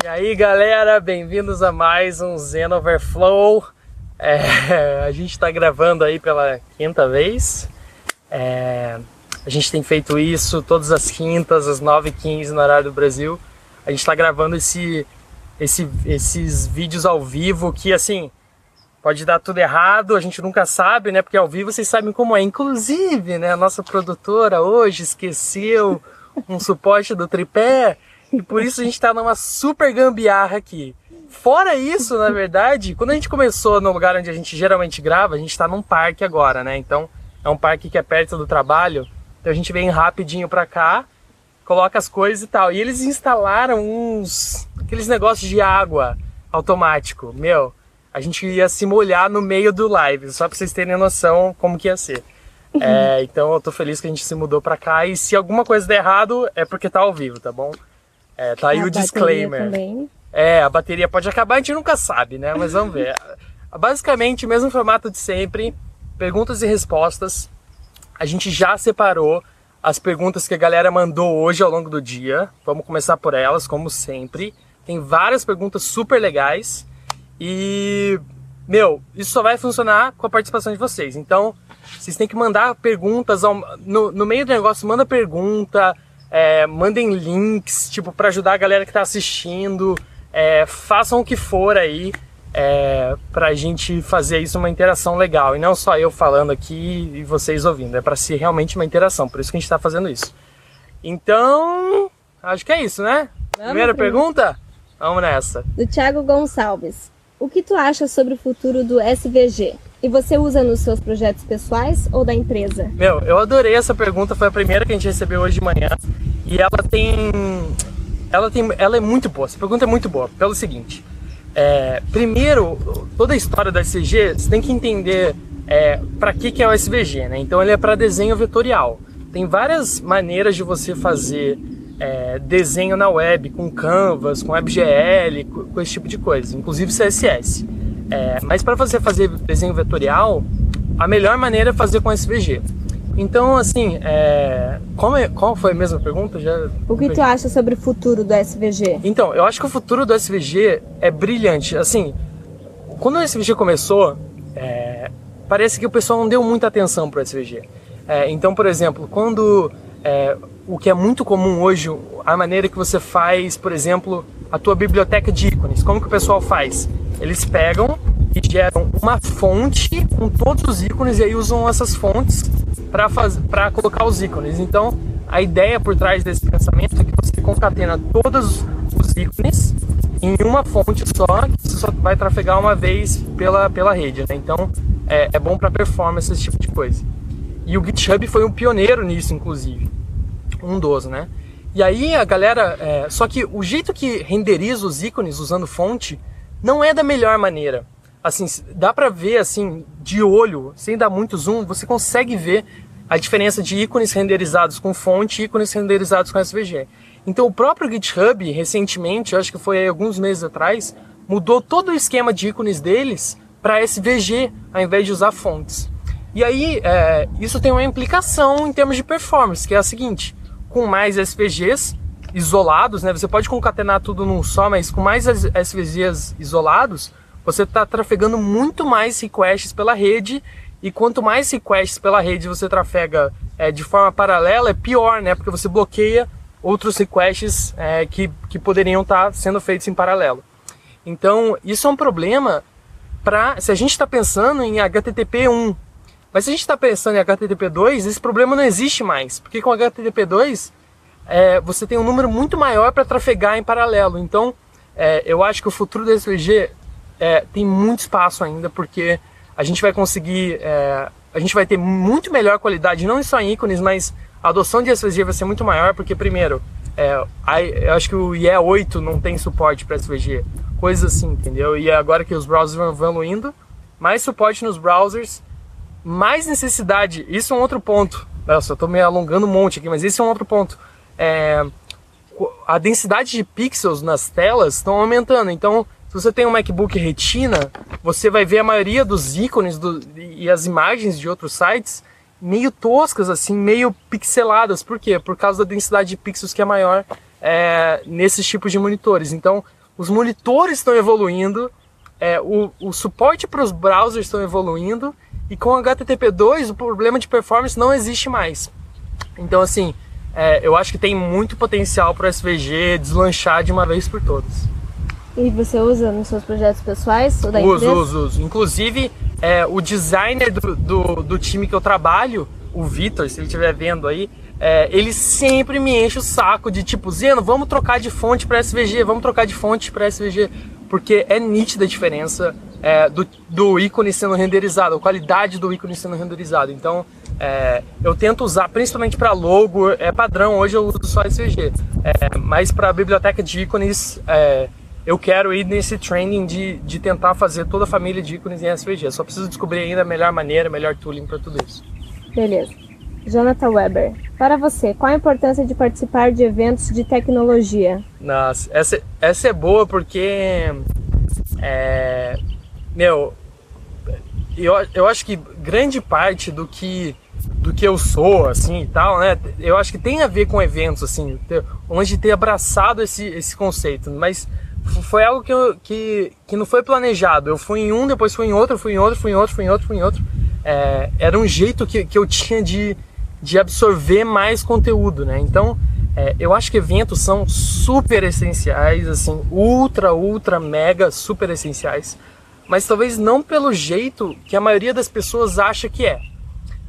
E aí galera, bem-vindos a mais um Zen Overflow. É, a gente está gravando aí pela quinta vez. É, a gente tem feito isso todas as quintas, às 9h15 no horário do Brasil. A gente está gravando esse, esse, esses vídeos ao vivo que, assim, pode dar tudo errado, a gente nunca sabe, né? Porque ao vivo vocês sabem como é. Inclusive, né, a nossa produtora hoje esqueceu um suporte do tripé por isso a gente tá numa super gambiarra aqui. Fora isso, na verdade, quando a gente começou no lugar onde a gente geralmente grava, a gente tá num parque agora, né? Então é um parque que é perto do trabalho. Então a gente vem rapidinho pra cá, coloca as coisas e tal. E eles instalaram uns. aqueles negócios de água automático. Meu, a gente ia se molhar no meio do live, só pra vocês terem noção como que ia ser. É, então eu tô feliz que a gente se mudou pra cá. E se alguma coisa der errado, é porque tá ao vivo, tá bom? É, tá aí A o disclaimer. Também. É, a bateria pode acabar, a gente nunca sabe, né? Mas vamos ver. Basicamente, mesmo formato de sempre, perguntas e respostas. A gente já separou as perguntas que a galera mandou hoje ao longo do dia. Vamos começar por elas, como sempre. Tem várias perguntas super legais. E, meu, isso só vai funcionar com a participação de vocês. Então, vocês têm que mandar perguntas ao- no, no meio do negócio, manda pergunta, é, mandem links, tipo, para ajudar a galera que tá assistindo. É, façam o que for aí é, pra gente fazer isso uma interação legal. E não só eu falando aqui e vocês ouvindo. É pra ser realmente uma interação. Por isso que a gente tá fazendo isso. Então, acho que é isso, né? Primeira pergunta? Vamos nessa. Do Thiago Gonçalves. O que tu acha sobre o futuro do SVG? E você usa nos seus projetos pessoais ou da empresa? Meu, eu adorei essa pergunta, foi a primeira que a gente recebeu hoje de manhã. E ela tem. Ela tem. Ela é muito boa. Essa pergunta é muito boa, pelo seguinte. É, primeiro, toda a história do SVG, você tem que entender é, para que, que é o SVG, né? Então ele é para desenho vetorial. Tem várias maneiras de você fazer é, desenho na web, com Canvas, com WebGL, com, com esse tipo de coisa, inclusive CSS. É, mas para você fazer desenho vetorial, a melhor maneira é fazer com SVG. Então, assim, é, como é- qual foi a mesma pergunta? Já O que tu acha sobre o futuro do SVG? então, eu acho que o futuro do SVG é brilhante. Assim, quando o SVG começou, é, parece que o pessoal não deu muita atenção para o SVG. É, então, por exemplo, quando é, o que é muito comum hoje, a maneira que você faz, por exemplo, a tua biblioteca de ícones, como que o pessoal faz? Eles pegam e geram uma fonte com todos os ícones e aí usam essas fontes para colocar os ícones. Então, a ideia por trás desse pensamento é que você concatena todos os ícones em uma fonte só, que você só vai trafegar uma vez pela, pela rede. Né? Então, é, é bom para performance esse tipo de coisa. E o GitHub foi um pioneiro nisso, inclusive. Um dos, né? E aí a galera. é, só que o jeito que renderiza os ícones usando fonte não é da melhor maneira. Assim, dá pra ver assim, de olho, sem dar muito zoom, você consegue ver a diferença de ícones renderizados com fonte e ícones renderizados com SVG. Então o próprio GitHub, recentemente, acho que foi alguns meses atrás, mudou todo o esquema de ícones deles para SVG, ao invés de usar fontes. E aí, é, isso tem uma implicação em termos de performance, que é a seguinte: com mais SVGs isolados, né, você pode concatenar tudo num só, mas com mais SVGs isolados, você está trafegando muito mais requests pela rede. E quanto mais requests pela rede você trafega é, de forma paralela, é pior, né? Porque você bloqueia outros requests é, que, que poderiam estar sendo feitos em paralelo. Então, isso é um problema para se a gente está pensando em HTTP 1, mas se a gente está pensando em HTTP 2, esse problema não existe mais, porque com HTTP 2 é, você tem um número muito maior para trafegar em paralelo. Então, é, eu acho que o futuro do SVG é, tem muito espaço ainda, porque a gente vai conseguir, é, a gente vai ter muito melhor qualidade, não só em ícones, mas a adoção de SVG vai ser muito maior, porque primeiro, é, eu acho que o IE 8 não tem suporte para SVG, coisas assim, entendeu? E agora que os browsers vão evoluindo, mais suporte nos browsers, mais necessidade. Isso é um outro ponto. Nossa, eu tô me alongando um monte aqui, mas esse é um outro ponto. É, a densidade de pixels nas telas estão aumentando. Então, se você tem um MacBook Retina, você vai ver a maioria dos ícones do- e as imagens de outros sites meio toscas, assim, meio pixeladas. Por quê? Por causa da densidade de pixels que é maior é, nesses tipos de monitores. Então, os monitores estão evoluindo, é, o, o suporte para os browsers estão evoluindo e com HTTP2 o problema de performance não existe mais. Então assim, é, eu acho que tem muito potencial para o SVG deslanchar de uma vez por todas. E você usa nos seus projetos pessoais ou da uso, empresa? Uso, uso. Inclusive, é, o designer do, do, do, time que eu trabalho, o Vitor, se ele estiver vendo aí, é, ele sempre me enche o saco de tipo, Zeno, vamos trocar de fonte para SVG, vamos trocar de fonte para SVG, porque é nítida a diferença é, do, do ícone sendo renderizado, a qualidade do ícone sendo renderizado. Então, é, eu tento usar, principalmente para logo, é padrão, hoje eu uso só SVG, é, mas para biblioteca de ícones, é, eu quero ir nesse training de, de tentar fazer toda a família de ícones em SVG. Só preciso descobrir ainda a melhor maneira, melhor tooling para tudo isso. Beleza. Jonathan Weber, para você, qual a importância de participar de eventos de tecnologia? Nossa, essa, essa é boa porque, é, meu, eu, eu acho que grande parte do que do que eu sou, assim, e tal, né? Eu acho que tem a ver com eventos, assim, onde ter abraçado esse, esse conceito, mas foi algo que, eu, que, que não foi planejado. Eu fui em um, depois fui em outro, fui em outro, fui em outro, fui em outro, fui em outro. É, era um jeito que, que eu tinha de, de absorver mais conteúdo, né? Então, é, eu acho que eventos são super essenciais, assim, ultra, ultra, mega, super essenciais. Mas talvez não pelo jeito que a maioria das pessoas acha que é.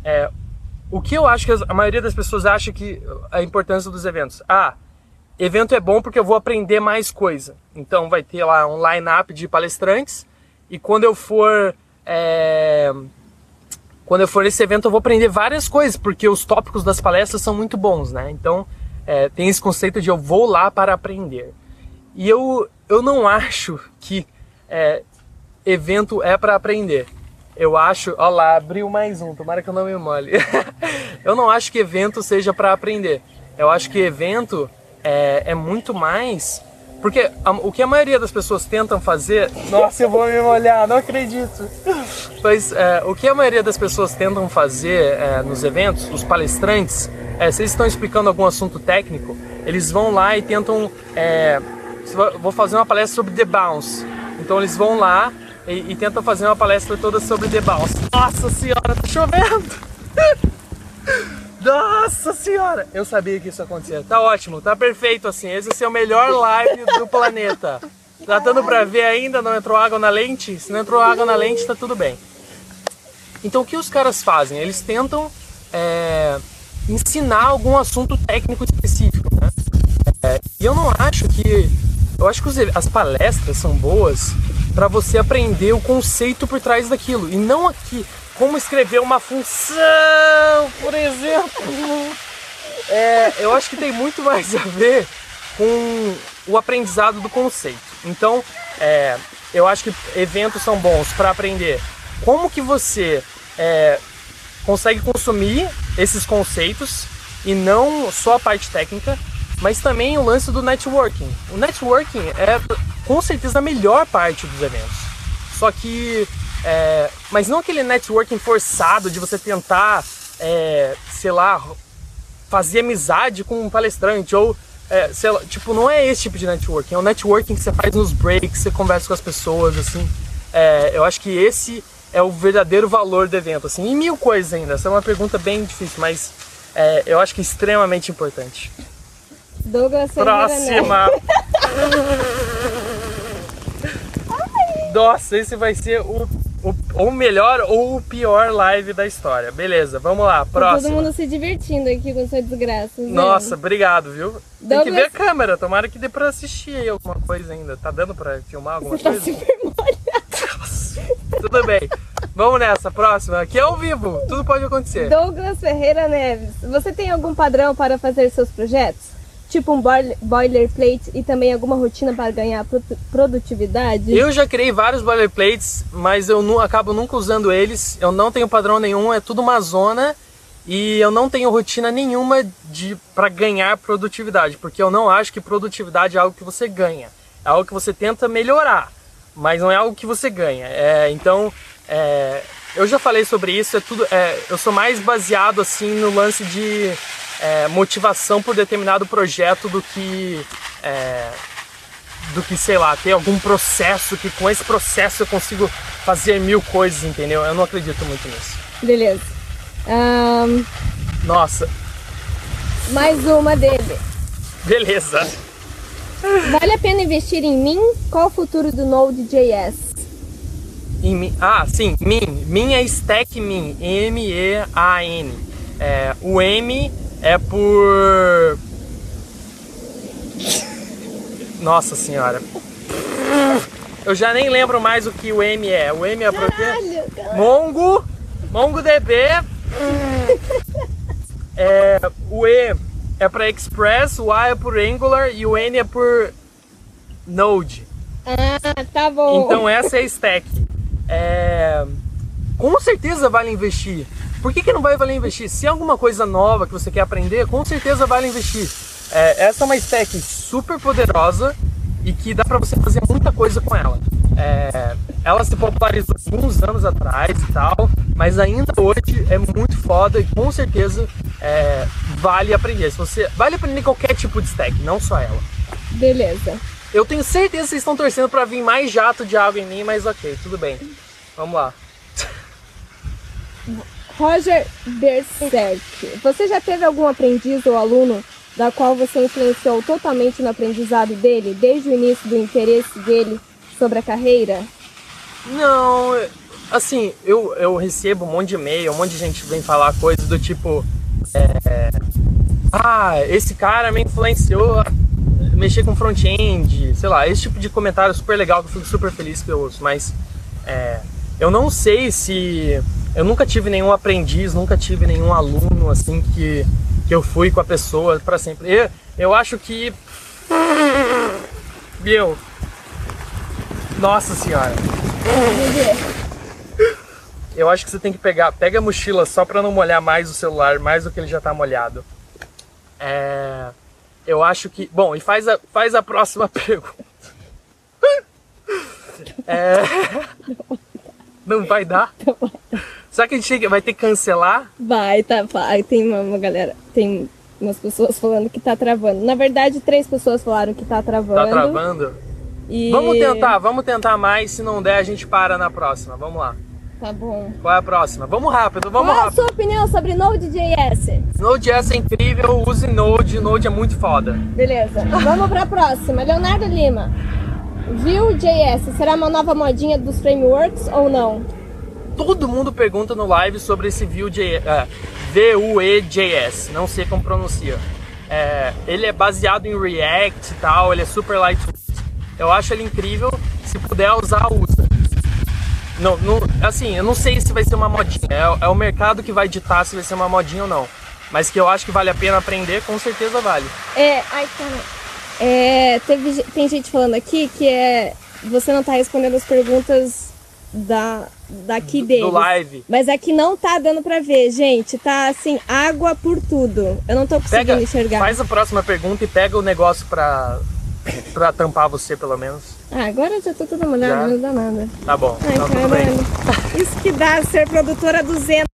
é o que eu acho que a maioria das pessoas acha que a importância dos eventos? Ah, evento é bom porque eu vou aprender mais coisa. Então vai ter lá um line-up de palestrantes e quando eu for é... quando eu for nesse evento eu vou aprender várias coisas porque os tópicos das palestras são muito bons, né? Então é, tem esse conceito de eu vou lá para aprender. E eu, eu não acho que é, evento é para aprender. Eu acho, ó lá, abriu mais um, tomara que eu não me mole. eu não acho que evento seja para aprender. Eu acho que evento é, é muito mais. Porque a, o que a maioria das pessoas tentam fazer. Nossa, eu vou me molhar, não acredito! Mas é, o que a maioria das pessoas tentam fazer é, nos eventos, os palestrantes, é, se eles estão explicando algum assunto técnico, eles vão lá e tentam. É, vou fazer uma palestra sobre The Bounce. Então eles vão lá e, e tentam fazer uma palestra toda sobre The Bounce. Nossa senhora, tá chovendo! Nossa senhora! Eu sabia que isso ia acontecer. Tá ótimo, tá perfeito assim. Esse é o melhor live do planeta. Tá dando pra ver ainda? Não entrou água na lente? Se não entrou água na lente, tá tudo bem. Então o que os caras fazem? Eles tentam é, ensinar algum assunto técnico específico. Né? É, e eu não acho que. Eu acho que os, as palestras são boas para você aprender o conceito por trás daquilo. E não aqui como escrever uma função, por exemplo. É, eu acho que tem muito mais a ver com o aprendizado do conceito. Então, é, eu acho que eventos são bons para aprender como que você é, consegue consumir esses conceitos e não só a parte técnica, mas também o lance do networking. O networking é com certeza a melhor parte dos eventos. Só que é, mas não aquele networking forçado de você tentar, é, sei lá, fazer amizade com um palestrante ou é, lá, tipo, não é esse tipo de networking, é um networking que você faz nos breaks, você conversa com as pessoas, assim. É, eu acho que esse é o verdadeiro valor do evento, assim, e mil coisas ainda. Essa é uma pergunta bem difícil, mas é, eu acho que é extremamente importante. Douglas Próxima! Nossa, esse vai ser o o, ou melhor ou o pior live da história. Beleza, vamos lá, próximo. Tá todo mundo se divertindo aqui com sua desgraça. Viu? Nossa, obrigado, viu? Tem que ver a câmera, tomara que dê pra assistir aí alguma coisa ainda. Tá dando pra filmar alguma Você coisa? Tá super molhado. Tudo bem. Vamos nessa, próxima. Aqui é ao vivo, tudo pode acontecer. Douglas Ferreira Neves, você tem algum padrão para fazer seus projetos? Tipo um boilerplate e também alguma rotina para ganhar produtividade? Eu já criei vários boilerplates, mas eu não, acabo nunca usando eles. Eu não tenho padrão nenhum, é tudo uma zona e eu não tenho rotina nenhuma de para ganhar produtividade, porque eu não acho que produtividade é algo que você ganha, é algo que você tenta melhorar, mas não é algo que você ganha. É, então, é, eu já falei sobre isso. É tudo, é, eu sou mais baseado assim no lance de é, motivação por determinado projeto do que é, do que, sei lá, ter algum processo que com esse processo eu consigo fazer mil coisas, entendeu? Eu não acredito muito nisso. Beleza. Ahn, Nossa, mais uma dele. beleza. Vale a pena investir em mim? Qual o futuro do Node.js? Em ah, sim, min. Min é stack min, M-E-A-N. É, o M é por. Nossa senhora. Eu já nem lembro mais o que o M é. O M é por quê? Mongo, MongoDB. É, o E é para Express, o A é por Angular e o N é por Node. Ah, tá bom. Então essa é a stack. É, Com certeza vale investir. Por que, que não vai valer investir? Se é alguma coisa nova que você quer aprender, com certeza vale investir. É, essa é uma stack super poderosa e que dá para você fazer muita coisa com ela. É, ela se popularizou alguns anos atrás e tal, mas ainda hoje é muito foda e com certeza é, vale aprender. Se você vale aprender qualquer tipo de stack, não só ela. Beleza. Eu tenho certeza que vocês estão torcendo para vir mais jato de água em mim, mas ok, tudo bem. Vamos lá. Roger Berserk. Você já teve algum aprendiz ou aluno da qual você influenciou totalmente no aprendizado dele, desde o início do interesse dele sobre a carreira? Não, assim, eu, eu recebo um monte de e-mail, um monte de gente vem falar coisas do tipo. é, ah, esse cara me influenciou a mexer com front-end, sei lá, esse tipo de comentário super legal que eu fico super feliz que eu ouço, mas é, eu não sei se. Eu nunca tive nenhum aprendiz, nunca tive nenhum aluno assim que, que eu fui com a pessoa para sempre. Eu, eu acho que. Meu. Nossa senhora. Eu acho que você tem que pegar, pega a mochila só para não molhar mais o celular, mais do que ele já tá molhado. É, eu acho que, bom, e faz a, faz a próxima pergunta. É, não vai dar? Será que a gente chega- vai ter que cancelar? Vai, tá. vai. Tem uma, uma galera. Tem umas pessoas falando que tá travando. Na verdade, três pessoas falaram que tá travando. Tá travando? E... Vamos tentar, vamos tentar mais. Se não der, a gente para na próxima. Vamos lá. Tá bom. Qual é a próxima? Vamos rápido, vamos Qual a rápido. sua opinião sobre Node.js? Node.js é incrível, use Node, Node é muito foda. Beleza. Vamos pra próxima. Leonardo Lima. Vue.js será uma nova modinha dos frameworks ou não? Todo mundo pergunta no live sobre esse Vue.js, é, V-U-E.js, não sei como pronuncia. É, ele é baseado em React e tal, ele é super lightweight. Eu acho ele incrível, se puder usar, usa. Não, não, assim, eu não sei se vai ser uma modinha, é, é o mercado que vai ditar se vai ser uma modinha ou não. Mas que eu acho que vale a pena aprender, com certeza vale. É, ai, cara. É, teve, tem gente falando aqui que é. Você não tá respondendo as perguntas da, daqui Do- deles. do live. Mas aqui não tá dando pra ver, gente. Tá assim, água por tudo. Eu não tô conseguindo Pega, enxergar. faz a próxima pergunta e pega o negócio pra, pra tampar você, pelo menos. Ah, agora eu já tô toda molhada, não dá nada. Tá bom, Ai, então. Isso que dá ser produtora 200.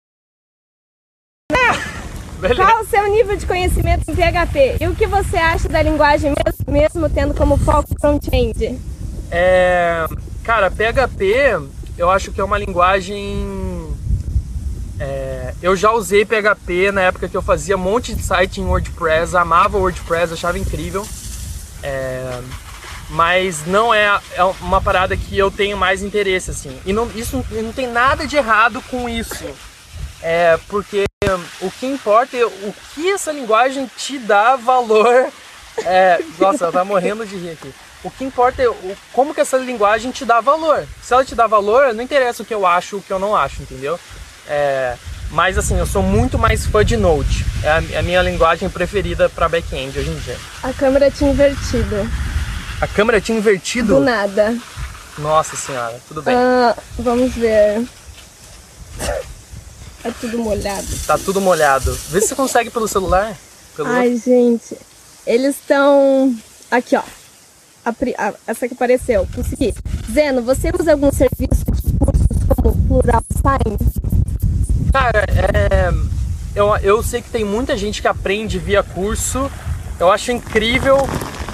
Beleza. Qual o seu nível de conhecimento em PHP? E o que você acha da linguagem mes- mesmo tendo como foco front-end? É, cara, PHP, eu acho que é uma linguagem. é, eu já usei PHP na época que eu fazia um monte de site em WordPress, amava WordPress, achava incrível. É, mas não é, é uma parada que eu tenho mais interesse, assim. E não, isso não tem nada de errado com isso. É porque o que importa é o que essa linguagem te dá valor. É, nossa, ela tá morrendo de rir aqui. O que importa é o, como que essa linguagem te dá valor. Se ela te dá valor, não interessa o que eu acho, o que eu não acho, entendeu? É, mas assim, eu sou muito mais fã de Node. É a, é a minha linguagem preferida para back-end hoje em dia. A câmera tinha invertido. A câmera tinha invertido? Do nada. Nossa senhora, tudo bem. Ah, vamos ver. É tudo molhado. Tá tudo molhado. Vê se você consegue pelo celular. Pelo Ai, gente. Eles estão. Aqui, ó. A essa que apareceu. Consegui. Zeno, você usa algum serviço de cursos como Plural Sign? Cara, é, eu, eu sei que tem muita gente que aprende via curso. Eu acho incrível.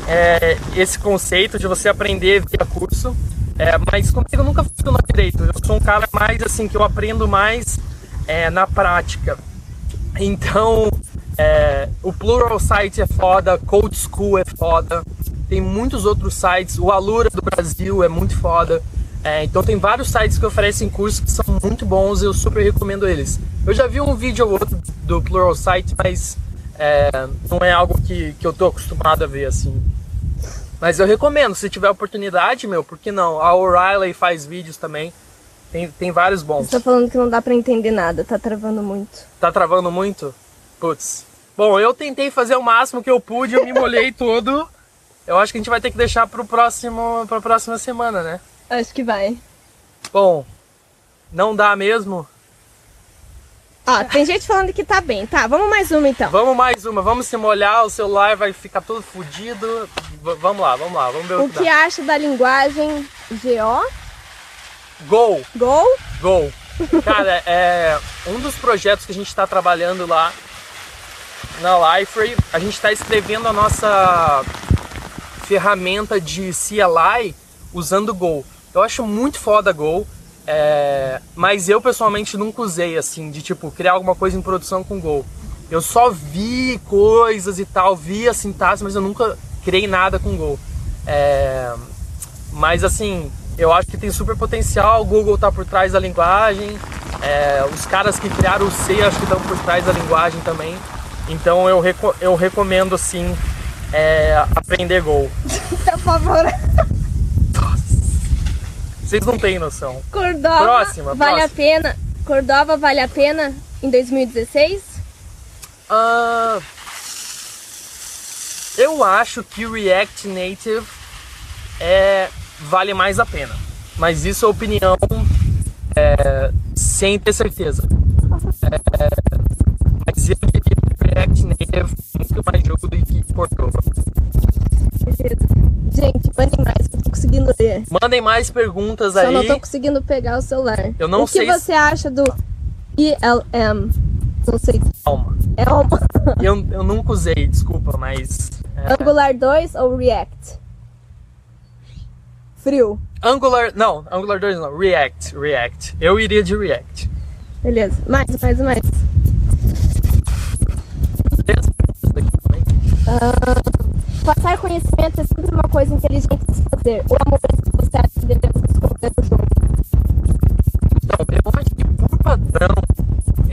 é, esse conceito de você aprender via curso, é, mas comigo nunca funcionou direito. Eu sou um cara mais assim que eu aprendo mais é, na prática. Então, é, o Plural Site é foda, Code School é foda, tem muitos outros sites, o Alura do Brasil é muito foda. É, então tem vários sites que oferecem cursos que são muito bons eu super recomendo eles. Eu já vi um vídeo ou outro do Plural Site, mas é, não é algo que, que eu tô acostumado a ver assim. Mas eu recomendo, se tiver oportunidade, meu, por que não? A O'Reilly faz vídeos também. Tem, tem vários bons. Você tá falando que não dá para entender nada, tá travando muito. Tá travando muito? Putz. Bom, eu tentei fazer o máximo que eu pude, eu me molhei todo. Eu acho que a gente vai ter que deixar pro próximo, pra próxima semana, né? Acho que vai. Bom, não dá mesmo? Ó, tem gente falando que tá bem. Tá, vamos mais uma então. Vamos mais uma, vamos se molhar, o celular vai ficar todo fodido. vamos lá, vamos lá, vamos ver o, o que, que acha da linguagem GO? Go. Go? Go. Cara, é um dos projetos que a gente está trabalhando lá na Liferay, a gente está escrevendo a nossa ferramenta de CLI usando Go. Eu acho muito foda Go, é, mas eu pessoalmente nunca usei assim, de tipo, criar alguma coisa em produção com Go. Eu só vi coisas e tal, vi a sintaxe, mas eu nunca criei nada com Go. É, mas assim, eu acho que tem super potencial, o Google tá por trás da linguagem, é, os caras que criaram o C acho que estão por trás da linguagem também. Então eu, reco eu recomendo assim é, aprender Go. Por favor. Vocês não têm noção. Cordova próxima, vale próxima. a pena. Cordova vale a pena em 2016? Uh, eu acho que React Native é, vale mais a pena. Mas isso é opinião é, sem ter certeza. É, mas eu diria que React Native é muito mais jogo do que Cordova. Gente, mandem mais, eu tô conseguindo ler. Mandem mais perguntas Só aí. Só não tô conseguindo pegar o celular. Eu não o sei. O que você acha do ILM? Não sei. Elma. Elma. eu, eu nunca usei, desculpa, mas. É... Angular 2 ou React? Frio. Angular. Não, Angular 2 não. React. React. Eu iria de React. Beleza. Mais, mais, mais. Uh, passar conhecimento é sempre uma coisa inteligente de se fazer. O amor é que você acha que devemos esconder no jogo? Então, eu acho que por padrão,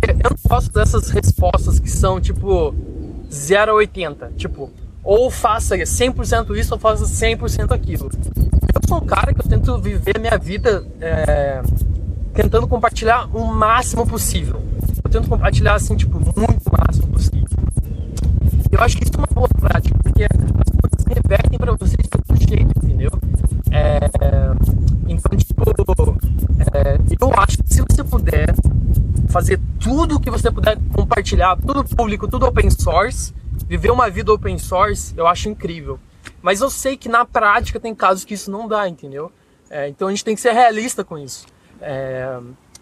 eu não gosto dessas respostas que são tipo 0 a 80. Tipo, ou faça 100% isso ou faça 100% aquilo. Eu sou um cara que eu tento viver minha vida é, tentando compartilhar o máximo possível. Eu tento compartilhar assim, tipo, muito máximo possível. Eu acho que isso é uma boa prática, porque as coisas revertem para vocês de todo jeito, entendeu? É, então, tipo, é, eu acho que se você puder fazer tudo que você puder compartilhar, tudo público, tudo open source, viver uma vida open source, eu acho incrível. Mas eu sei que na prática tem casos que isso não dá, entendeu? É, então a gente tem que ser realista com isso. É,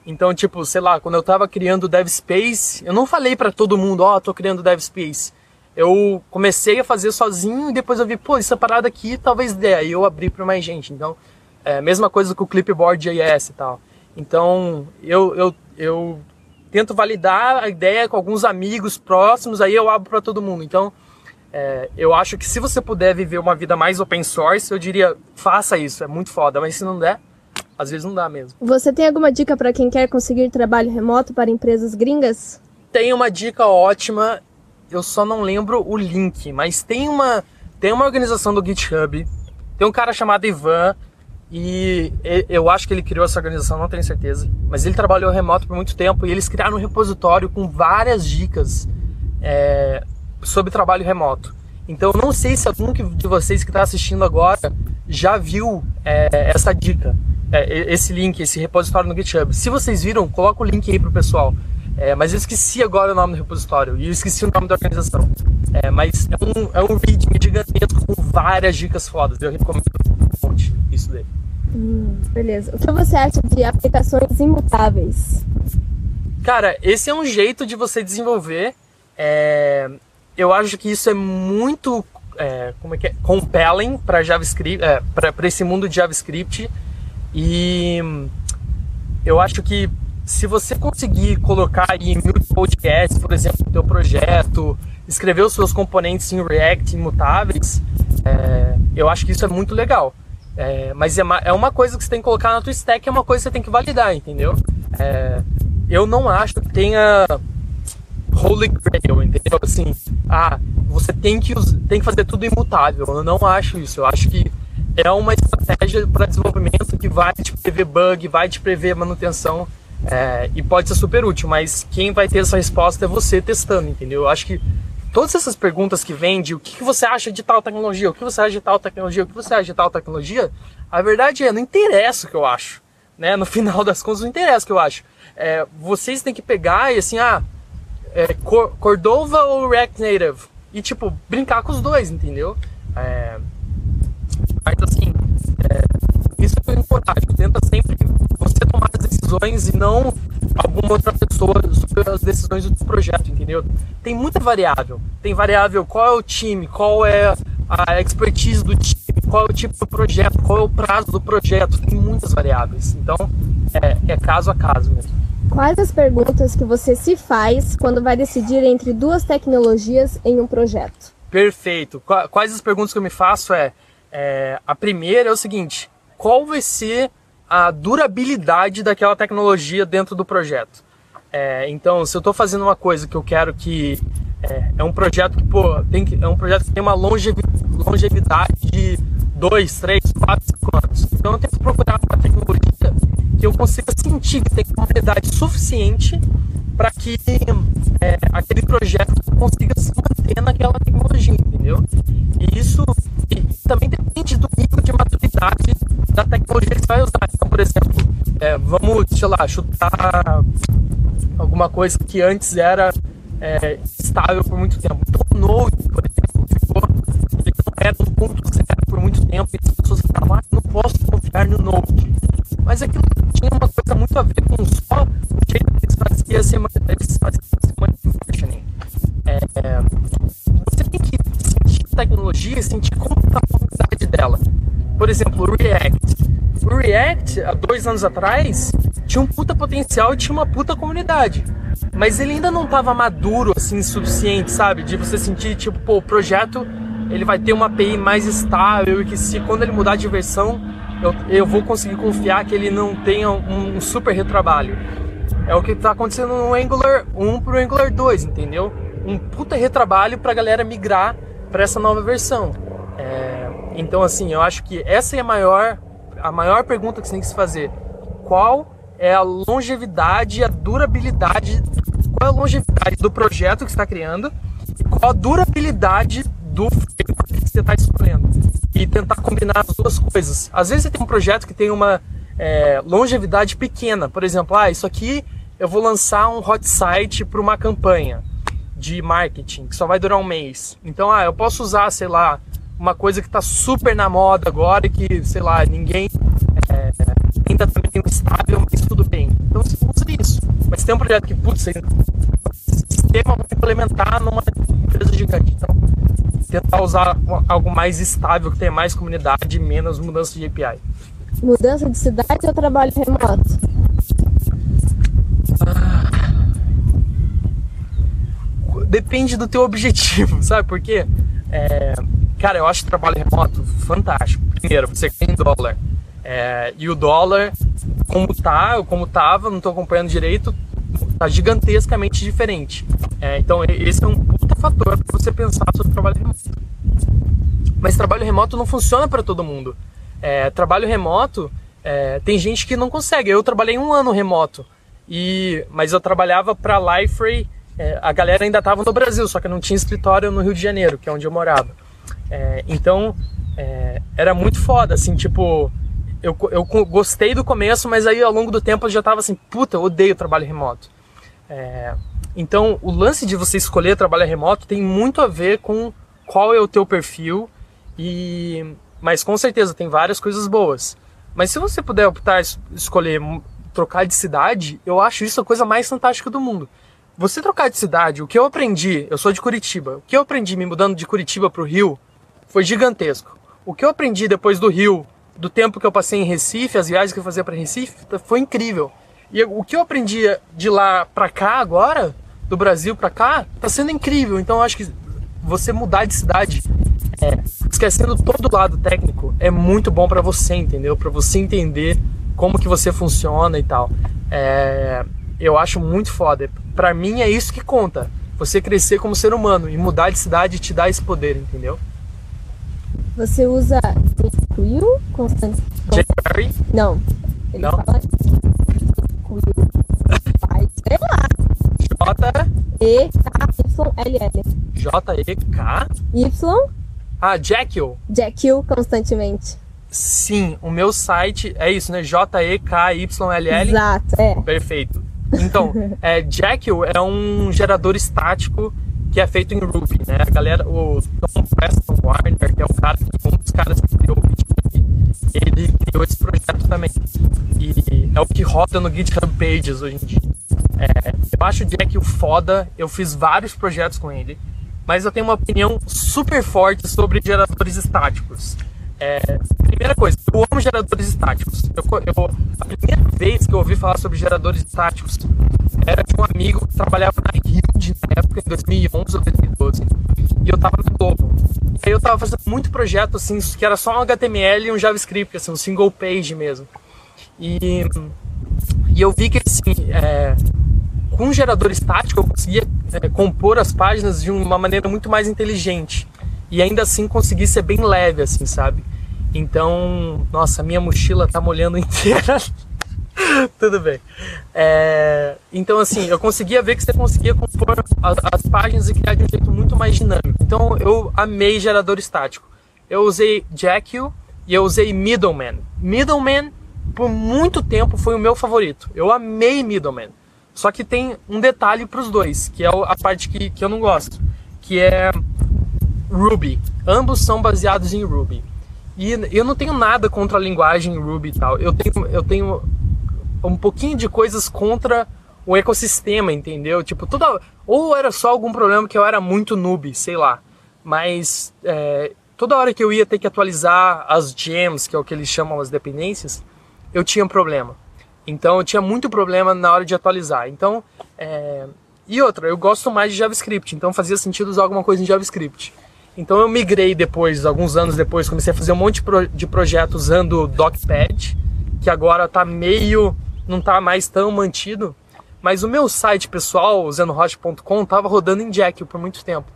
então, tipo, sei lá, quando eu tava criando o DevSpace, eu não falei para todo mundo, ó, oh, tô criando o DevSpace eu comecei a fazer sozinho e depois eu vi, pô, essa parada aqui talvez dê. Aí eu abri para mais gente. Então, é, mesma coisa com o Clipboard JS e tal. Então, eu, eu, eu tento validar a ideia com alguns amigos próximos, aí eu abro para todo mundo. Então, é, eu acho que se você puder viver uma vida mais open source, eu diria, faça isso, é muito foda. Mas se não der, às vezes não dá mesmo. Você tem alguma dica para quem quer conseguir trabalho remoto para empresas gringas? Tem uma dica ótima eu só não lembro o link, mas tem uma, tem uma organização do GitHub, tem um cara chamado Ivan, e eu acho que ele criou essa organização, não tenho certeza, mas ele trabalhou remoto por muito tempo e eles criaram um repositório com várias dicas é, sobre trabalho remoto. Então eu não sei se algum de vocês que está assistindo agora já viu é, essa dica, é, esse link, esse repositório no GitHub. Se vocês viram, coloca o link aí pro pessoal. É, mas eu esqueci agora o nome do repositório e eu esqueci o nome da organização. É, mas é um, é um reading gigantesco com várias dicas fodas. Eu recomendo um monte isso dele. Hum, beleza. O que você acha de aplicações imutáveis? Cara, esse é um jeito de você desenvolver. É, eu acho que isso é muito é, como é que é? compelling para JavaScript, é, para esse mundo de JavaScript. E eu acho que se você conseguir colocar aí mil podcasts, por exemplo, no teu projeto, escrever os seus componentes em React imutáveis, é, eu acho que isso é muito legal. É, mas é uma, é uma coisa que você tem que colocar na tua stack, é uma coisa que você tem que validar, entendeu? É, eu não acho que tenha holy grail, entendeu? Assim, ah, você tem que, tem que fazer tudo imutável. Eu não acho isso. Eu acho que é uma estratégia para desenvolvimento que vai te prever bug, vai te prever manutenção é, e pode ser super útil, mas quem vai ter essa resposta é você testando, entendeu? Eu acho que todas essas perguntas que vêm de o que, você acha de tal tecnologia, o que você acha de tal tecnologia, o que você acha de tal tecnologia, a verdade é, não interessa o que eu acho. Né? No final das contas, não interessa o que eu acho. É, vocês têm que pegar e assim, ah, é, Cordova ou React Native? E tipo, brincar com os dois, entendeu? É, mas assim, é, isso eu encorajo. Tenta sempre você tomar as decisões e não alguma outra pessoa sobre as decisões do projeto, entendeu? Tem muita variável. Tem variável qual é o time, qual é a expertise do time, qual é o tipo do projeto, qual é o prazo do projeto. Tem muitas variáveis. Então, é, é caso a caso mesmo. Quais as perguntas que você se faz quando vai decidir entre duas tecnologias em um projeto? Perfeito. Quais as perguntas que eu me faço é, é a primeira é o seguinte: qual vai ser a durabilidade daquela tecnologia dentro do projeto. É, então, se eu estou fazendo uma coisa que eu quero que é, é um projeto que pô, tem que, é um projeto que tem uma longevidade de 2, 3, 4, 5 anos. Então eu tenho que procurar uma tecnologia que eu consiga sentir que tem qualidade suficiente para que é, aquele projeto consiga se manter naquela tecnologia, entendeu? E isso e também depende do nível de maturidade da tecnologia que você vai usar. Então, por exemplo, é, vamos, sei lá, chutar alguma coisa que antes era é, estável por muito tempo. Então, o Node, por dois anos atrás, tinha um puta potencial e tinha uma puta comunidade. Mas ele ainda não estava maduro, assim, suficiente, sabe? De você sentir, tipo, pô, o projeto ele vai ter uma API mais estável e que se quando ele mudar de versão, eu, eu vou conseguir confiar que ele não tenha um, um super retrabalho. É o que está acontecendo no Angular 1 pro Angular 2, entendeu? Um puta retrabalho para a galera migrar para essa nova versão. É, então, assim, eu acho que essa é a maior, a maior pergunta que você tem que se fazer. Qual é a longevidade, a durabilidade, qual é a longevidade do projeto que está criando e qual a durabilidade do que você está escolhendo. E tentar combinar as duas coisas. Às vezes você tem um projeto que tem uma é, longevidade pequena. Por exemplo, ah, isso aqui eu vou lançar um hot site para uma campanha de marketing que só vai durar um mês. Então, ah, eu posso usar, sei lá, uma coisa que está super na moda agora e que, sei lá, ninguém é, ainda também tem um estável, mas tudo bem. Então você usa isso. Mas tem um projeto que, putz, você, sistema vai implementar numa empresa gigante. Então, tentar usar algo mais estável, que tenha mais comunidade e menos mudança de API. Mudança de cidade ou trabalho remoto? Ah, depende do teu objetivo, sabe por quê? É, cara, eu acho trabalho remoto fantástico. Primeiro, você ganha em dólar. É, e o dólar, como tá, como tava, não estou acompanhando direito, tá gigantescamente diferente. É, então esse é um puta fator para você pensar sobre trabalho remoto. Mas trabalho remoto não funciona para todo mundo. É, trabalho remoto é, tem gente que não consegue. Eu trabalhei um ano remoto e mas eu trabalhava para Liferay. É, a galera ainda estava no Brasil, só que não tinha escritório no Rio de Janeiro, que é onde eu morava. É, então é, era muito foda, assim, tipo eu, eu gostei do começo, mas aí ao longo do tempo eu já tava assim, puta, eu odeio trabalho remoto. É, então, o lance de você escolher trabalhar remoto tem muito a ver com qual é o teu perfil e mas com certeza tem várias coisas boas. Mas se você puder optar escolher trocar de cidade, eu acho isso a coisa mais fantástica do mundo. Você trocar de cidade, o que eu aprendi, eu sou de Curitiba, o que eu aprendi me mudando de Curitiba para o Rio foi gigantesco. O que eu aprendi depois do Rio, do tempo que eu passei em Recife, as viagens que eu fazia para Recife, foi incrível. E o que eu aprendi de lá para cá agora, do Brasil para cá, tá sendo incrível. Então eu acho que você mudar de cidade, é, esquecendo todo o lado técnico, é muito bom para você, entendeu? Para você entender como que você funciona e tal. É, eu acho muito foda. Para mim é isso que conta. Você crescer como ser humano e mudar de cidade te dá esse poder, entendeu? Você usa Quill constante? jQuery? Não. Ele Não? fala Quill. Sei lá. J E K Y L L. J E K. Y Ah, Jekyll. Jekyll constantemente. Sim, o meu site é isso, né? J E K Y L L. Exato, é. Perfeito. Então, é, Jekyll é um gerador estático que é feito em Ruby, né? A galera, o Tom Preston Warner, que é o cara, um dos caras que criou o GitHub, ele criou esse projeto também. E é o que roda no GitHub Pages hoje em dia. É, eu acho o Jekyll foda, eu fiz vários projetos com ele, mas eu tenho uma opinião super forte sobre geradores estáticos. É, primeira coisa, eu amo geradores estáticos. Eu, eu- a primeira vez que eu ouvi falar sobre geradores estáticos era de um amigo que trabalhava na Hilde na época, em 2011 ou 2012. E eu tava no Globo. Aí eu tava fazendo muito projeto assim, que era só um HTML e um JavaScript, assim, um single page mesmo. E, e eu vi que assim, é, com um gerador estático eu conseguia é, compor as páginas de uma maneira muito mais inteligente e ainda assim conseguir ser bem leve, assim, sabe? Então, nossa, minha mochila tá molhando inteira. Tudo bem. É, então, assim, eu conseguia ver que você conseguia compor as, as páginas e criar de um jeito muito mais dinâmico. Então, eu amei gerador estático. Eu usei Jekyll e eu usei Middleman. Middleman, por muito tempo, foi o meu favorito. Eu amei Middleman. Só que tem um detalhe para os dois, que é a parte que, que eu não gosto, que é Ruby. Ambos são baseados em Ruby. E eu não tenho nada contra a linguagem Ruby e tal. Eu tenho, eu tenho um pouquinho de coisas contra o ecossistema, entendeu? Tipo, toda. Ou era só algum problema que eu era muito noob, sei lá. Mas é, toda hora que eu ia ter que atualizar as gems, que é o que eles chamam as dependências, eu tinha um problema. Então eu tinha muito problema na hora de atualizar. Então, é... e outra, eu gosto mais de JavaScript, então fazia sentido usar alguma coisa em JavaScript. Então eu migrei depois, alguns anos depois, comecei a fazer um monte de, pro... de projeto usando DocPad, que agora tá meio, não tá mais tão mantido. Mas o meu site pessoal, zenohot.com, tava rodando em Jekyll por muito tempo.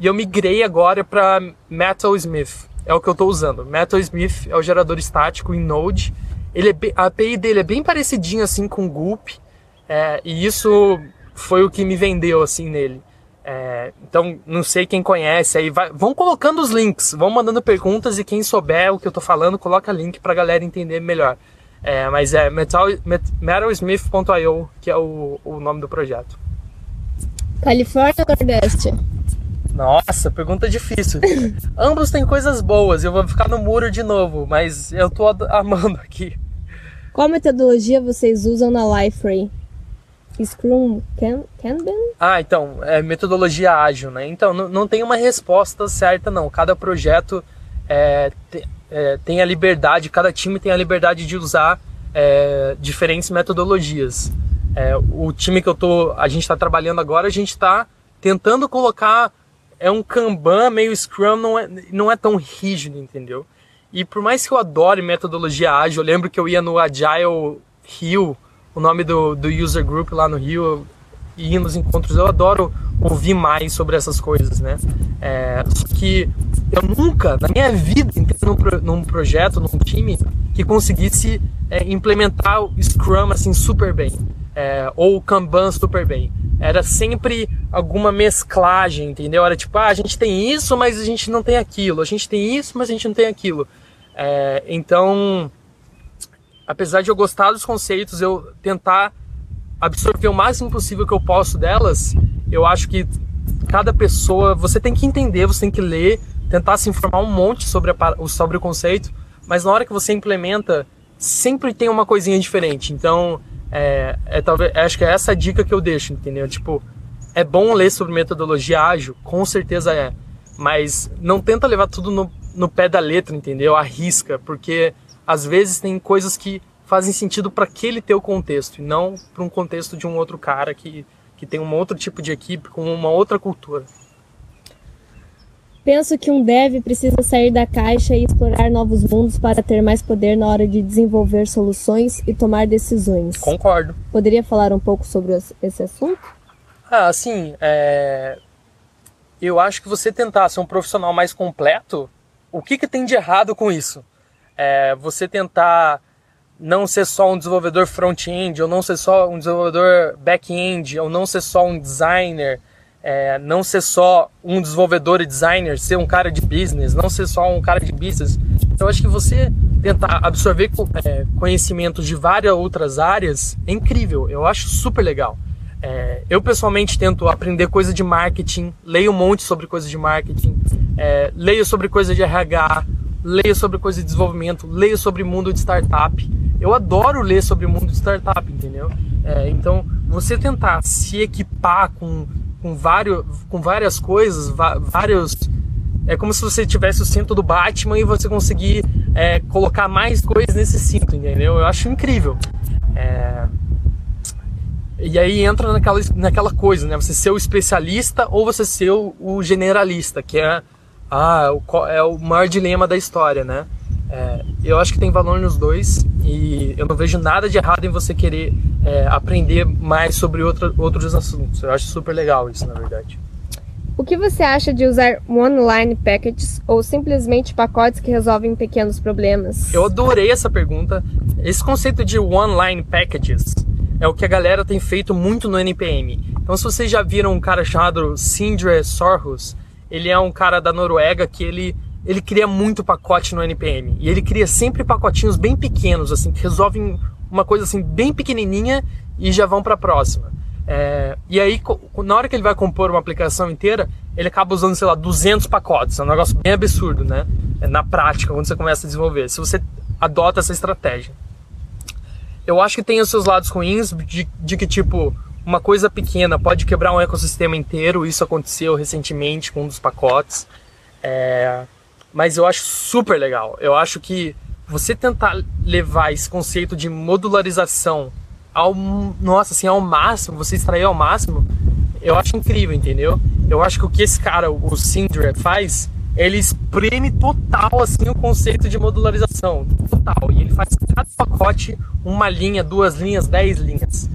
E eu migrei agora para Metalsmith. É o que eu estou usando. Metalsmith é o gerador estático em Node. Ele é bem- a API dele é bem parecidinho assim com o Gulp. é, e isso foi o que me vendeu assim nele. É, então, não sei quem conhece aí. Vai, vão colocando os links, vão mandando perguntas e quem souber o que eu tô falando, coloca link pra galera entender melhor. É, mas é metal, met, metalsmith.io, que é o, o nome do projeto. Califórnia ou Nordeste? Nossa, pergunta difícil. Ambos têm coisas boas, eu vou ficar no muro de novo, mas eu tô amando aqui. Qual metodologia vocês usam na Liferay? Scrum Kan- Kanban? Ah, então, é metodologia ágil, né? Então, não, não tem uma resposta certa, não. Cada projeto é, te- é, tem a liberdade, cada time tem a liberdade de usar é, diferentes metodologias. É, o time que eu tô, a gente está trabalhando agora, a gente está tentando colocar é um Kanban meio Scrum, não é, não é tão rígido, entendeu? E por mais que eu adore metodologia ágil, eu lembro que eu ia no Agile Rio, o nome do, do user group lá no Rio, eu ia nos encontros, eu adoro ouvir mais sobre essas coisas, né? É, só que eu nunca, na minha vida, entrei num, num projeto, num time, que conseguisse é, implementar o Scrum assim super bem, é, ou o Kanban super bem. Era sempre alguma mesclagem, entendeu? Era tipo, ah, a gente tem isso, mas a gente não tem aquilo. A gente tem isso, mas a gente não tem aquilo. É, então, apesar de eu gostar dos conceitos, eu tentar absorver o máximo possível que eu posso delas, eu acho que cada pessoa, você tem que entender, você tem que ler, tentar se informar um monte sobre, a sobre o conceito, mas na hora que você implementa, sempre tem uma coisinha diferente. Então, é, é talvez, acho que é essa dica que eu deixo, entendeu? Tipo, é bom ler sobre metodologia ágil, com certeza é, mas não tenta levar tudo no no pé da letra, entendeu? Arrisca, porque às vezes tem coisas que fazem sentido para aquele teu contexto e não para um contexto de um outro cara que, que tem um outro tipo de equipe com uma outra cultura. Penso que um dev precisa sair da caixa e explorar novos mundos para ter mais poder na hora de desenvolver soluções e tomar decisões. Concordo. Poderia falar um pouco sobre esse assunto? Ah, assim, é... eu acho que você tentar ser um profissional mais completo, o que, que tem de errado com isso? É você tentar não ser só um desenvolvedor front-end, ou não ser só um desenvolvedor back-end, ou não ser só um designer, é, não ser só um desenvolvedor e designer, ser um cara de business, não ser só um cara de business. Então, eu acho que você tentar absorver é, conhecimentos de várias outras áreas é incrível, eu acho super legal. É, eu pessoalmente tento aprender coisa de marketing, leio um monte sobre coisa de marketing, é, leio sobre coisa de RH, leio sobre coisa de desenvolvimento, leio sobre mundo de startup. Eu adoro ler sobre mundo de startup, entendeu? É, então, você tentar se equipar com, com, vários, com várias coisas, vários. É como se você tivesse o cinto do Batman e você conseguir é, colocar mais coisas nesse cinto, entendeu? Eu acho incrível. É... E aí entra naquela, naquela coisa, né? Você ser o especialista ou você ser o, o generalista, que é, ah, é o maior dilema da história, né? É, eu acho que tem valor nos dois e eu não vejo nada de errado em você querer é, aprender mais sobre outra, outros assuntos. Eu acho super legal isso, na verdade. O que você acha de usar one-line packages ou simplesmente pacotes que resolvem pequenos problemas? Eu adorei essa pergunta. Esse conceito de one-line packages é o que a galera tem feito muito no NPM. Então, se vocês já viram um cara chamado Sindre Sorhus, ele é um cara da Noruega que ele ele cria muito pacote no NPM. E ele cria sempre pacotinhos bem pequenos, assim, que resolvem uma coisa assim bem pequenininha e já vão para a próxima. É, e aí, na hora que ele vai compor uma aplicação inteira, ele acaba usando, sei lá, 200 pacotes. É um negócio bem absurdo, né? É na prática, quando você começa a desenvolver. Se você adota essa estratégia. Eu acho que tem os seus lados ruins, de, de que, tipo, uma coisa pequena pode quebrar um ecossistema inteiro. Isso aconteceu recentemente com um dos pacotes. É, mas eu acho super legal. Eu acho que você tentar levar esse conceito de modularização ao nossa assim ao máximo, você extrair ao máximo, eu acho incrível, entendeu? Eu acho que o que esse cara, o Sindre, faz, ele espreme total assim o conceito de modularização, total. E ele faz cada pacote uma linha, duas linhas, dez linhas.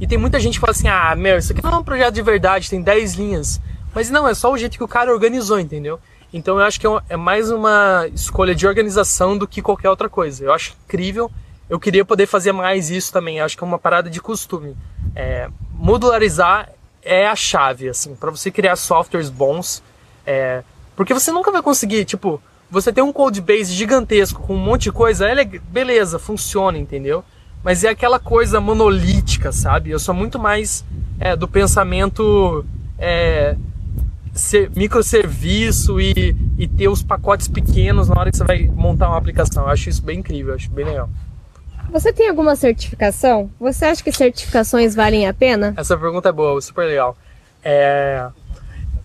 E tem muita gente que fala assim: "Ah, meu, isso aqui não é um projeto de verdade, tem dez linhas". Mas não, é só o jeito que o cara organizou, entendeu? Então eu acho que é, é mais uma escolha de organização do que qualquer outra coisa. Eu acho incrível. Eu queria poder fazer mais isso também. Eu acho que é uma parada de costume. É, modularizar é a chave, assim, para você criar softwares bons. É, porque você nunca vai conseguir, tipo, você tem um code base gigantesco com um monte de coisa, é, beleza, funciona, entendeu? Mas é aquela coisa monolítica, sabe? Eu sou muito mais é, do pensamento é, ser, microserviço e, e ter os pacotes pequenos na hora que você vai montar uma aplicação. Eu acho isso bem incrível, acho bem legal. Você tem alguma certificação? Você acha que certificações valem a pena? Essa pergunta é boa, super legal. É...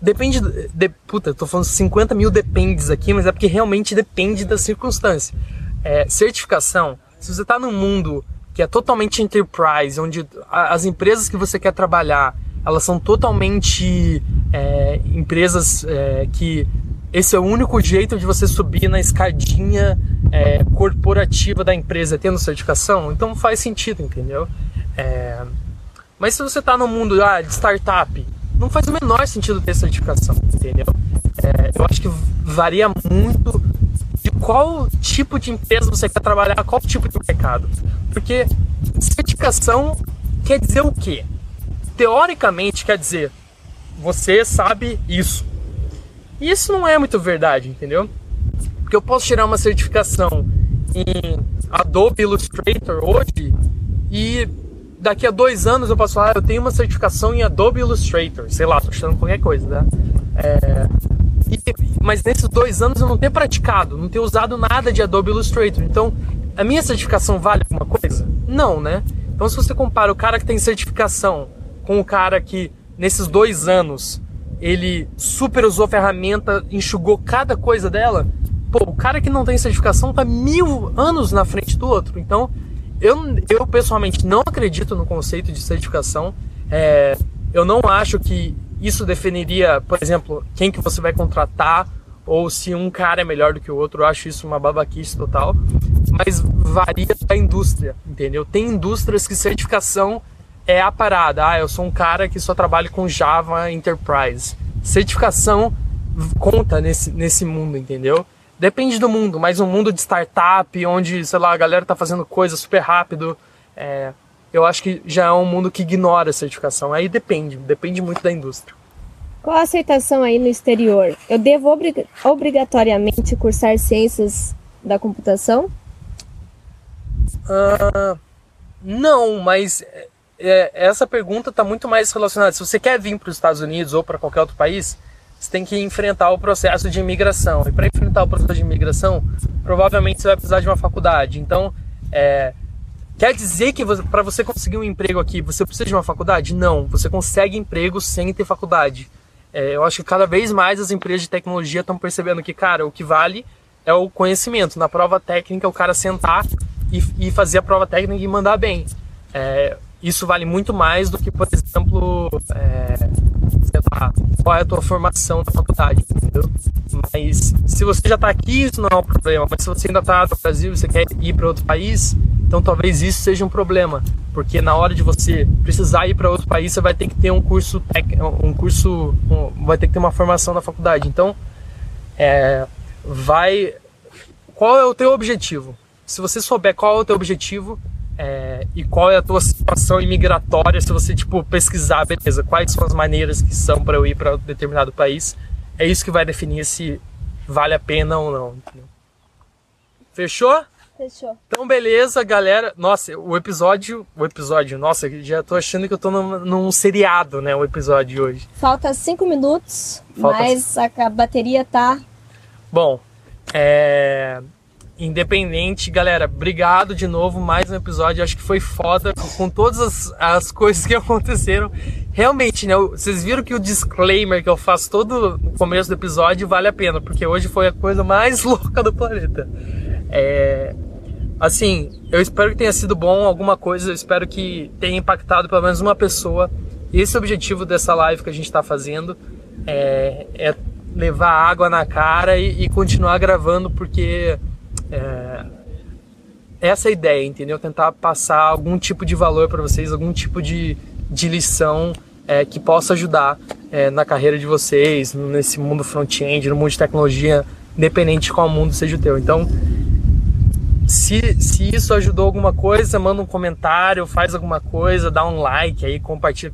Depende. De... Puta, eu tô falando 50 mil dependes aqui, mas é porque realmente depende da circunstância. É, certificação, se você está num mundo que é totalmente enterprise, onde as empresas que você quer trabalhar elas são totalmente é, empresas é, que esse é o único jeito de você subir na escadinha é, corporativa da empresa tendo certificação, então faz sentido, entendeu? É, mas se você está no mundo ah, de startup, não faz o menor sentido ter certificação, entendeu? É, eu acho que varia muito de qual tipo de empresa você quer trabalhar, qual tipo de mercado. Porque certificação quer dizer o quê? teoricamente quer dizer, você sabe isso. E isso não é muito verdade, entendeu? Porque eu posso tirar uma certificação em Adobe Illustrator hoje e daqui a dois anos eu posso falar, ah, eu tenho uma certificação em Adobe Illustrator, sei lá, tô achando qualquer coisa, né? É, e, mas nesses dois anos eu não ter praticado, não ter usado nada de Adobe Illustrator. Então, a minha certificação vale alguma coisa? Não, né? Então, se você compara o cara que tem certificação com o cara que nesses dois anos ele super usou ferramenta, enxugou cada coisa dela, pô, cara que não tem certificação está mil anos na frente do outro. Então, eu, eu pessoalmente não acredito no conceito de certificação. É, eu não acho que isso definiria, por exemplo, quem que você vai contratar ou se um cara é melhor do que o outro. Eu acho isso uma babaquice total. Mas varia da indústria, entendeu? Tem indústrias que certificação é a parada. Ah, eu sou um cara que só trabalha com Java Enterprise. Certificação conta nesse, nesse mundo, entendeu? Depende do mundo, mas um mundo de startup, onde, sei lá, a galera tá fazendo coisa super rápido, é, eu acho que já é um mundo que ignora a certificação. Aí depende, depende muito da indústria. Qual a aceitação aí no exterior? Eu devo obrig obrigatoriamente cursar ciências da computação? Uh, não, mas é, é essa pergunta está muito mais relacionada. Se você quer vir para os Estados Unidos ou para qualquer outro país, você tem que enfrentar o processo de imigração. E para enfrentar o processo de imigração, provavelmente você vai precisar de uma faculdade. Então, é, quer dizer que para você conseguir um emprego aqui, você precisa de uma faculdade? Não, você consegue emprego sem ter faculdade. É, eu acho que cada vez mais as empresas de tecnologia estão percebendo que, cara, o que vale é o conhecimento. Na prova técnica, o cara sentar e, e fazer a prova técnica e mandar bem. É, isso vale muito mais do que, por exemplo, é, sei lá, qual é a tua formação na faculdade, entendeu? Mas se você já está aqui, isso não é um problema. Mas se você ainda está no Brasil e você quer ir para outro país, então talvez isso seja um problema, porque na hora de você precisar ir para outro país, você vai ter que ter um curso, um curso, vai ter que ter uma formação na faculdade. Então, é, vai, qual é o teu objetivo? Se você souber qual é o teu objetivo, é, e qual é a tua situação imigratória se você tipo pesquisar beleza quais são as maneiras que são para eu ir para determinado país é isso que vai definir se vale a pena ou não fechou fechou então beleza galera nossa o episódio o episódio nossa já tô achando que eu tô num, num seriado né o episódio de hoje falta cinco minutos Falta... mas a bateria tá bom é Independente, galera, obrigado de novo, mais um episódio, acho que foi foda, com todas as, as coisas que aconteceram. Realmente, né, vocês viram que o disclaimer que eu faço todo no começo do episódio vale a pena, porque hoje foi a coisa mais louca do planeta. É, assim, eu espero que tenha sido bom alguma coisa, eu espero que tenha impactado pelo menos uma pessoa. Esse é o objetivo dessa live que a gente está fazendo, é, é, levar água na cara e, e continuar gravando, porque é, essa é a ideia, entendeu? Tentar passar algum tipo de valor para vocês, algum tipo de, de lição é, que possa ajudar é, na carreira de vocês, nesse mundo front-end, no mundo de tecnologia, independente de qual mundo seja o teu. Então, se, se isso ajudou alguma coisa, manda um comentário, faz alguma coisa, dá um like aí, compartilha.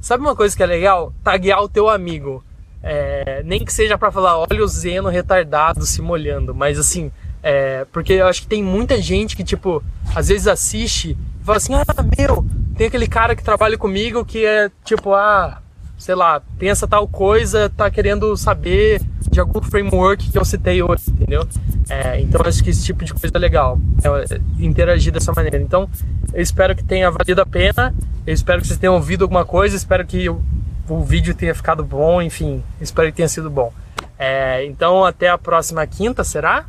Sabe uma coisa que é legal? Taguear o teu amigo. É, nem que seja para falar, olha o Zeno retardado se molhando, mas assim, é, porque eu acho que tem muita gente que, tipo, às vezes assiste e fala assim: ah, meu, tem aquele cara que trabalha comigo que é tipo, ah, sei lá, pensa tal coisa, tá querendo saber de algum framework que eu citei hoje, entendeu? É, então acho que esse tipo de coisa é legal, é, interagir dessa maneira. Então eu espero que tenha valido a pena, eu espero que vocês tenham ouvido alguma coisa, espero que o, o vídeo tenha ficado bom, enfim, espero que tenha sido bom. É, então até a próxima quinta, será?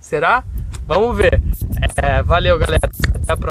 Será? Vamos ver. É, valeu, galera. Até a próxima.